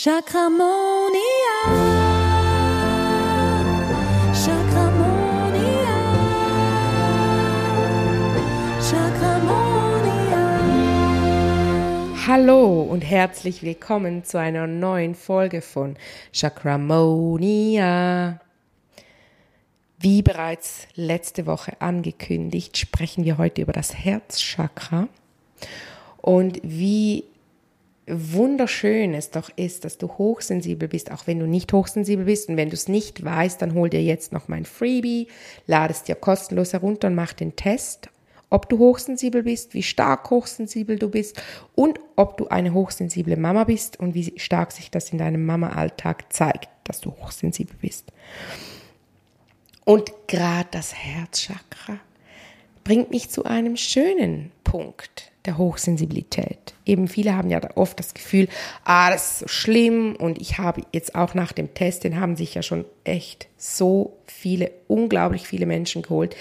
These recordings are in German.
Chakramonia. Chakramonia. Chakramonia. Hallo und herzlich willkommen zu einer neuen Folge von Chakramonia. Wie bereits letzte Woche angekündigt, sprechen wir heute über das Herzchakra und wie wunderschön es doch ist, dass du hochsensibel bist, auch wenn du nicht hochsensibel bist. Und wenn du es nicht weißt, dann hol dir jetzt noch mein Freebie, lade es dir kostenlos herunter und mach den Test, ob du hochsensibel bist, wie stark hochsensibel du bist und ob du eine hochsensible Mama bist und wie stark sich das in deinem Mama-Alltag zeigt, dass du hochsensibel bist. Und gerade das Herzchakra bringt mich zu einem schönen Punkt der Hochsensibilität. Eben viele haben ja oft das Gefühl, ah, das ist so schlimm und ich habe jetzt auch nach dem Test, den haben sich ja schon echt so viele, unglaublich viele Menschen geholt.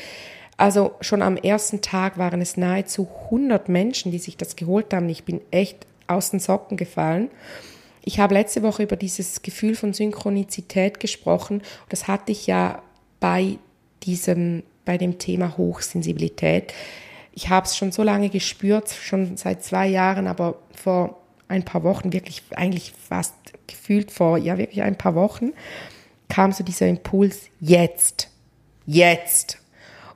Also schon am ersten Tag waren es nahezu 100 Menschen, die sich das geholt haben. Ich bin echt aus den Socken gefallen. Ich habe letzte Woche über dieses Gefühl von Synchronizität gesprochen. Das hatte ich ja bei diesem, bei dem Thema Hochsensibilität ich habe es schon so lange gespürt, schon seit zwei Jahren, aber vor ein paar Wochen, wirklich eigentlich fast gefühlt vor, ja wirklich ein paar Wochen, kam so dieser Impuls, jetzt, jetzt.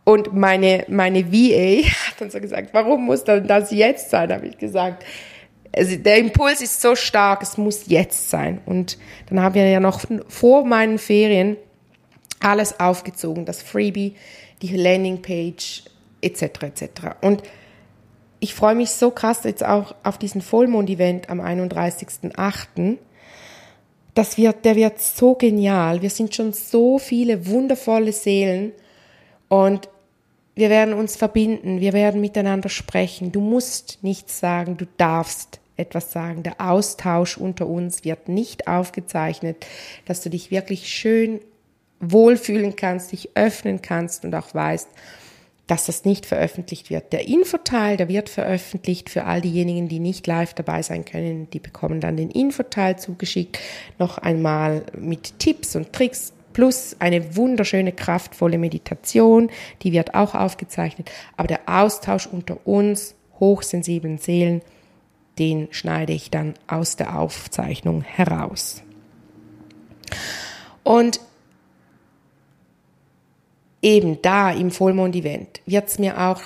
Und meine, meine VA hat dann so gesagt, warum muss dann das jetzt sein, habe ich gesagt. Also der Impuls ist so stark, es muss jetzt sein. Und dann haben wir ja noch vor meinen Ferien alles aufgezogen, das Freebie, die Landingpage, etc. etc. Und ich freue mich so krass jetzt auch auf diesen Vollmond-Event am 31.08. Das wird, der wird so genial. Wir sind schon so viele wundervolle Seelen und wir werden uns verbinden, wir werden miteinander sprechen. Du musst nichts sagen, du darfst etwas sagen. Der Austausch unter uns wird nicht aufgezeichnet, dass du dich wirklich schön wohlfühlen kannst, dich öffnen kannst und auch weißt, dass das nicht veröffentlicht wird. Der Infoteil, der wird veröffentlicht für all diejenigen, die nicht live dabei sein können. Die bekommen dann den Infoteil zugeschickt, noch einmal mit Tipps und Tricks plus eine wunderschöne, kraftvolle Meditation, die wird auch aufgezeichnet. Aber der Austausch unter uns, hochsensiblen Seelen, den schneide ich dann aus der Aufzeichnung heraus. Und eben da im Vollmond-Event wird es mir auch,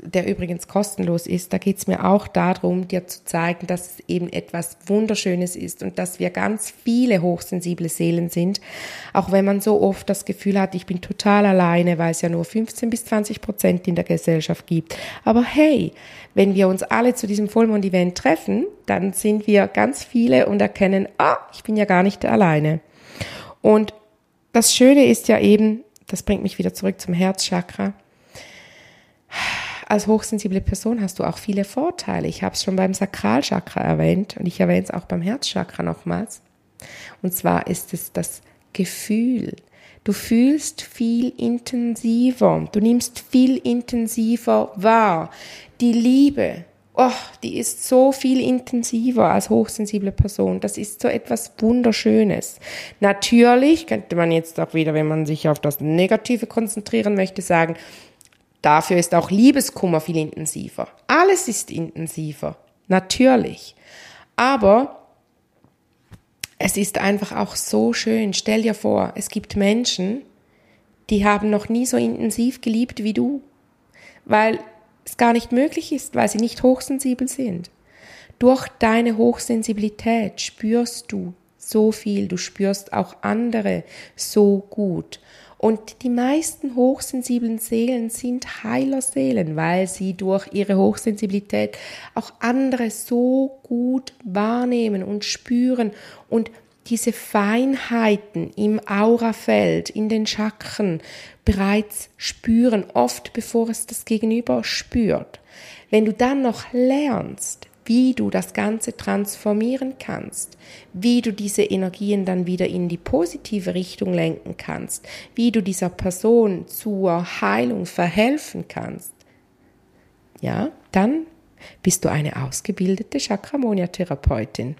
der übrigens kostenlos ist, da geht es mir auch darum, dir zu zeigen, dass es eben etwas Wunderschönes ist und dass wir ganz viele hochsensible Seelen sind, auch wenn man so oft das Gefühl hat, ich bin total alleine, weil es ja nur 15 bis 20 Prozent in der Gesellschaft gibt. Aber hey, wenn wir uns alle zu diesem Vollmond-Event treffen, dann sind wir ganz viele und erkennen, ah, ich bin ja gar nicht alleine. Und das Schöne ist ja eben, das bringt mich wieder zurück zum Herzchakra. Als hochsensible Person hast du auch viele Vorteile. Ich habe es schon beim Sakralchakra erwähnt und ich erwähne es auch beim Herzchakra nochmals. Und zwar ist es das Gefühl. Du fühlst viel intensiver, du nimmst viel intensiver wahr. Die Liebe, oh, die ist so viel intensiver als hochsensible Person. Das ist so etwas Wunderschönes. Natürlich könnte man jetzt auch wieder, wenn man sich auf das Negative konzentrieren möchte, sagen, dafür ist auch Liebeskummer viel intensiver. Alles ist intensiver. Natürlich. Aber es ist einfach auch so schön. Stell dir vor, es gibt Menschen, die haben noch nie so intensiv geliebt wie du. Weil es gar nicht möglich ist, weil sie nicht hochsensibel sind. Durch deine Hochsensibilität spürst du so viel, du spürst auch andere so gut. Und die meisten hochsensiblen Seelen sind heiler Seelen, weil sie durch ihre Hochsensibilität auch andere so gut wahrnehmen und spüren und diese Feinheiten im Aurafeld, in den Chakren bereits spüren, oft bevor es das Gegenüber spürt. Wenn du dann noch lernst, wie du das Ganze transformieren kannst, wie du diese Energien dann wieder in die positive Richtung lenken kannst, wie du dieser Person zur Heilung verhelfen kannst, ja, dann bist du eine ausgebildete Chakramonia-Therapeutin.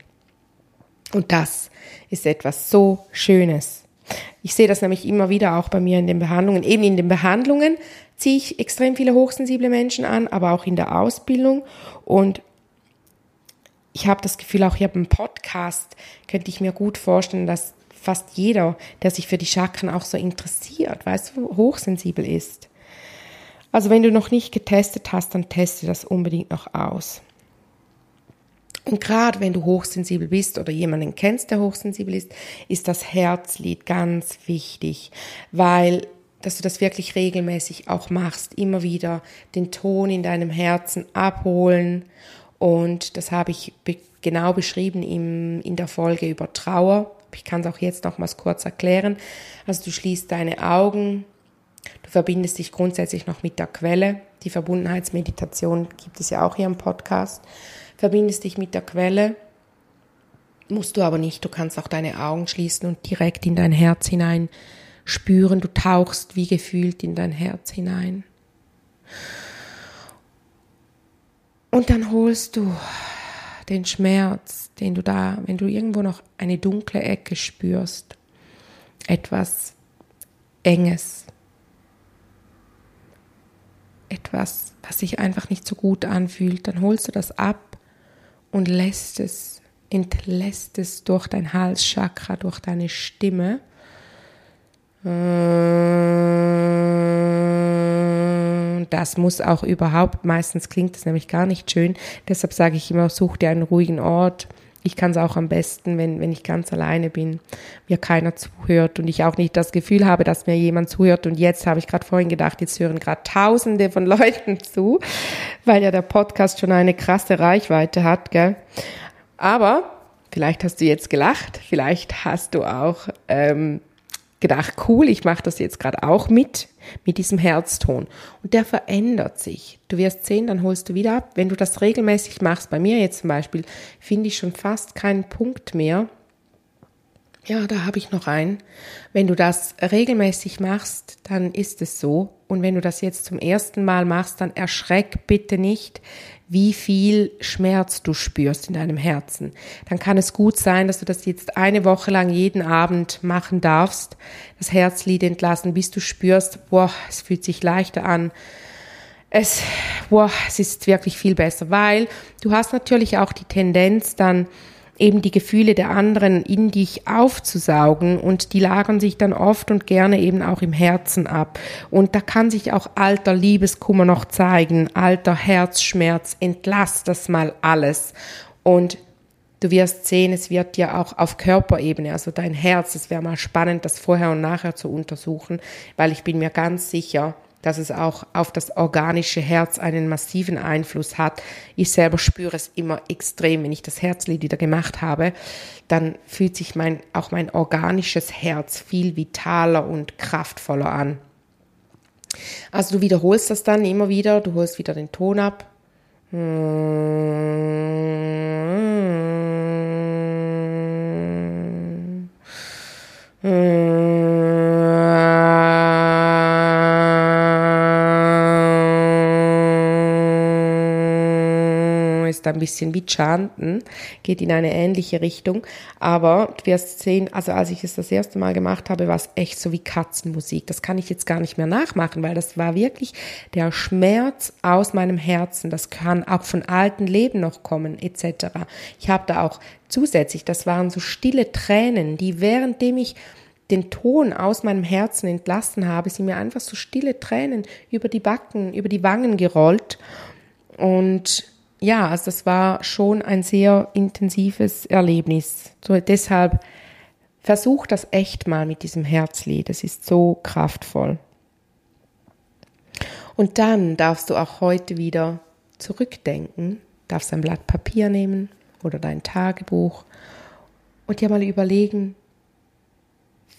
Und das ist etwas so Schönes. Ich sehe das nämlich immer wieder auch bei mir in den Behandlungen. Eben in den Behandlungen ziehe ich extrem viele hochsensible Menschen an, aber auch in der Ausbildung. Und ich habe das Gefühl, auch hier beim Podcast könnte ich mir gut vorstellen, dass fast jeder, der sich für die Chakren auch so interessiert, weißt du, hochsensibel ist. Also wenn du noch nicht getestet hast, dann teste das unbedingt noch aus. Und gerade wenn du hochsensibel bist oder jemanden kennst, der hochsensibel ist, ist das Herzlied ganz wichtig, weil dass du das wirklich regelmäßig auch machst, immer wieder den Ton in deinem Herzen abholen. Und das habe ich be genau beschrieben im, in der Folge über Trauer. Ich kann es auch jetzt nochmals kurz erklären. Also du schließt deine Augen, du verbindest dich grundsätzlich noch mit der Quelle. Die Verbundenheitsmeditation gibt es ja auch hier im Podcast verbindest dich mit der Quelle, musst du aber nicht, du kannst auch deine Augen schließen und direkt in dein Herz hinein spüren, du tauchst wie gefühlt in dein Herz hinein. Und dann holst du den Schmerz, den du da, wenn du irgendwo noch eine dunkle Ecke spürst, etwas Enges, etwas, was sich einfach nicht so gut anfühlt, dann holst du das ab und lässt es, entlässt es durch dein Halschakra, durch deine Stimme. Das muss auch überhaupt, meistens klingt es nämlich gar nicht schön. Deshalb sage ich immer, such dir einen ruhigen Ort, ich kann es auch am besten, wenn, wenn ich ganz alleine bin, mir keiner zuhört und ich auch nicht das Gefühl habe, dass mir jemand zuhört. Und jetzt habe ich gerade vorhin gedacht, jetzt hören gerade Tausende von Leuten zu, weil ja der Podcast schon eine krasse Reichweite hat, gell? Aber vielleicht hast du jetzt gelacht, vielleicht hast du auch ähm, gedacht, cool, ich mache das jetzt gerade auch mit, mit diesem Herzton. Und der verändert sich. Du wirst sehen, dann holst du wieder ab. Wenn du das regelmäßig machst, bei mir jetzt zum Beispiel, finde ich schon fast keinen Punkt mehr. Ja, da habe ich noch einen. Wenn du das regelmäßig machst, dann ist es so. Und wenn du das jetzt zum ersten Mal machst, dann erschreck bitte nicht, wie viel Schmerz du spürst in deinem Herzen. Dann kann es gut sein, dass du das jetzt eine Woche lang jeden Abend machen darfst, das Herzlied entlassen, bis du spürst, boah, es fühlt sich leichter an. Es, boah, es ist wirklich viel besser, weil du hast natürlich auch die Tendenz dann, eben die Gefühle der anderen in dich aufzusaugen und die lagern sich dann oft und gerne eben auch im Herzen ab. Und da kann sich auch alter Liebeskummer noch zeigen, alter Herzschmerz, entlass das mal alles. Und du wirst sehen, es wird ja auch auf Körperebene, also dein Herz, es wäre mal spannend, das vorher und nachher zu untersuchen, weil ich bin mir ganz sicher, dass es auch auf das organische Herz einen massiven Einfluss hat. Ich selber spüre es immer extrem, wenn ich das Herzlied wieder gemacht habe, dann fühlt sich mein, auch mein organisches Herz viel vitaler und kraftvoller an. Also du wiederholst das dann immer wieder, du holst wieder den Ton ab. ist ein bisschen wie Chanten, geht in eine ähnliche Richtung. Aber du wirst sehen, also als ich es das erste Mal gemacht habe, war es echt so wie Katzenmusik. Das kann ich jetzt gar nicht mehr nachmachen, weil das war wirklich der Schmerz aus meinem Herzen. Das kann auch von alten Leben noch kommen, etc. Ich habe da auch zusätzlich, das waren so stille Tränen, die währenddem ich den Ton aus meinem Herzen entlassen habe, sind mir einfach so stille Tränen über die Backen, über die Wangen gerollt. Und ja, also das war schon ein sehr intensives Erlebnis. So, deshalb versuch das echt mal mit diesem Herzlied. Es ist so kraftvoll. Und dann darfst du auch heute wieder zurückdenken, darfst ein Blatt Papier nehmen oder dein Tagebuch und dir mal überlegen,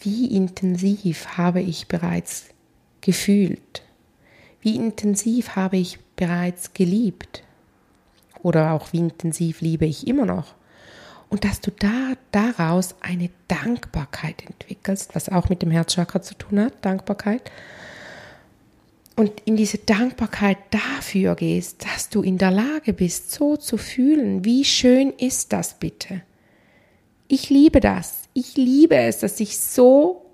wie intensiv habe ich bereits gefühlt? Wie intensiv habe ich bereits geliebt? Oder auch wie intensiv liebe ich immer noch. Und dass du da daraus eine Dankbarkeit entwickelst, was auch mit dem Herzchakra zu tun hat, Dankbarkeit. Und in diese Dankbarkeit dafür gehst, dass du in der Lage bist, so zu fühlen. Wie schön ist das bitte? Ich liebe das. Ich liebe es, dass ich so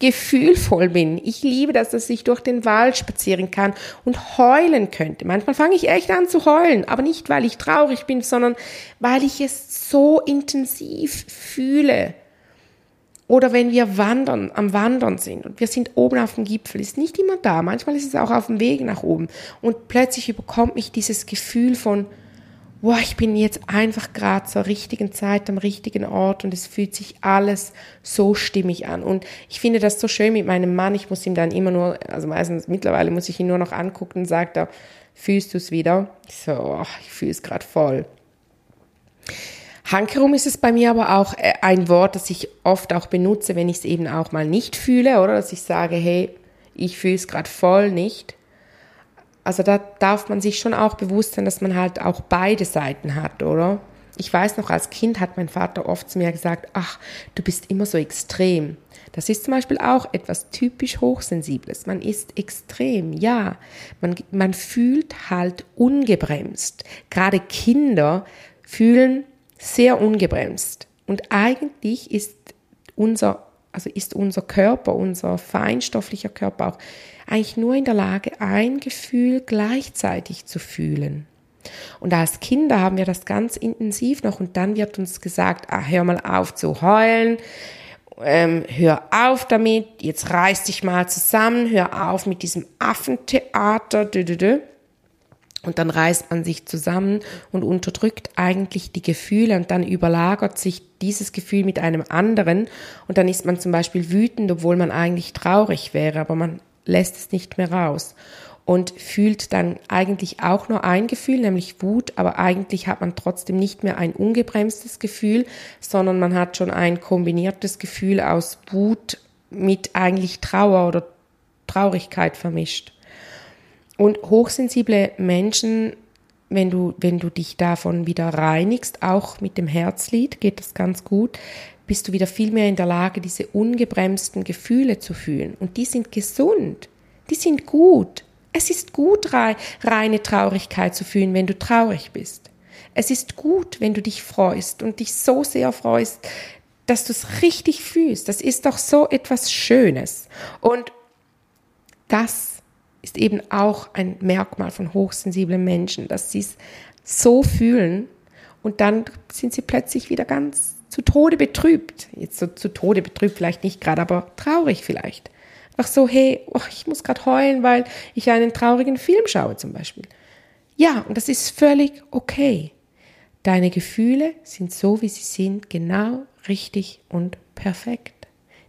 gefühlvoll bin. Ich liebe das, dass ich durch den Wald spazieren kann und heulen könnte. Manchmal fange ich echt an zu heulen, aber nicht, weil ich traurig bin, sondern weil ich es so intensiv fühle. Oder wenn wir wandern, am Wandern sind und wir sind oben auf dem Gipfel, ist nicht immer da. Manchmal ist es auch auf dem Weg nach oben. Und plötzlich überkommt mich dieses Gefühl von, boah, ich bin jetzt einfach gerade zur richtigen Zeit am richtigen Ort und es fühlt sich alles so stimmig an. Und ich finde das so schön mit meinem Mann. Ich muss ihm dann immer nur, also meistens mittlerweile muss ich ihn nur noch angucken und sagt er, fühlst du es wieder? Ich so, ich fühle es gerade voll. Hankerum ist es bei mir aber auch äh, ein Wort, das ich oft auch benutze, wenn ich es eben auch mal nicht fühle, oder dass ich sage, hey, ich fühle es gerade voll nicht. Also da darf man sich schon auch bewusst sein, dass man halt auch beide Seiten hat, oder? Ich weiß noch, als Kind hat mein Vater oft zu mir gesagt, ach, du bist immer so extrem. Das ist zum Beispiel auch etwas typisch Hochsensibles. Man ist extrem, ja. Man, man fühlt halt ungebremst. Gerade Kinder fühlen sehr ungebremst. Und eigentlich ist unser, also ist unser Körper, unser feinstofflicher Körper auch eigentlich nur in der Lage, ein Gefühl gleichzeitig zu fühlen. Und als Kinder haben wir das ganz intensiv noch und dann wird uns gesagt, ah, hör mal auf zu heulen, ähm, hör auf damit, jetzt reiß dich mal zusammen, hör auf mit diesem Affentheater, dü, dü, dü. Und dann reißt man sich zusammen und unterdrückt eigentlich die Gefühle und dann überlagert sich dieses Gefühl mit einem anderen und dann ist man zum Beispiel wütend, obwohl man eigentlich traurig wäre, aber man lässt es nicht mehr raus und fühlt dann eigentlich auch nur ein Gefühl, nämlich Wut, aber eigentlich hat man trotzdem nicht mehr ein ungebremstes Gefühl, sondern man hat schon ein kombiniertes Gefühl aus Wut mit eigentlich Trauer oder Traurigkeit vermischt. Und hochsensible Menschen, wenn du, wenn du dich davon wieder reinigst, auch mit dem Herzlied geht das ganz gut, bist du wieder viel mehr in der Lage, diese ungebremsten Gefühle zu fühlen. Und die sind gesund, die sind gut. Es ist gut, reine Traurigkeit zu fühlen, wenn du traurig bist. Es ist gut, wenn du dich freust und dich so sehr freust, dass du es richtig fühlst. Das ist doch so etwas Schönes. Und das ist eben auch ein Merkmal von hochsensiblen Menschen, dass sie es so fühlen und dann sind sie plötzlich wieder ganz zu Tode betrübt. Jetzt so zu Tode betrübt vielleicht nicht gerade, aber traurig vielleicht. Einfach so, hey, oh, ich muss gerade heulen, weil ich einen traurigen Film schaue zum Beispiel. Ja, und das ist völlig okay. Deine Gefühle sind so, wie sie sind, genau richtig und perfekt.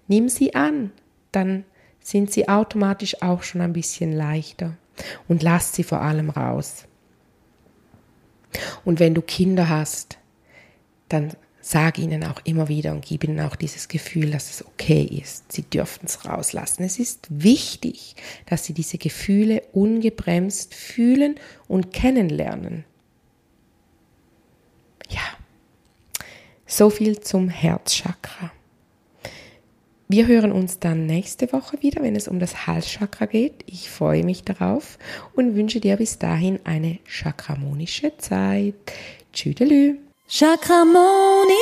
Nimm sie an, dann sind sie automatisch auch schon ein bisschen leichter und lass sie vor allem raus. Und wenn du Kinder hast, dann sag ihnen auch immer wieder und gib ihnen auch dieses Gefühl, dass es okay ist. Sie dürfen es rauslassen. Es ist wichtig, dass sie diese Gefühle ungebremst fühlen und kennenlernen. Ja, so viel zum Herzchakra. Wir hören uns dann nächste Woche wieder, wenn es um das Halschakra geht. Ich freue mich darauf und wünsche dir bis dahin eine chakramonische Zeit. Tschüdelü. Chakramoni.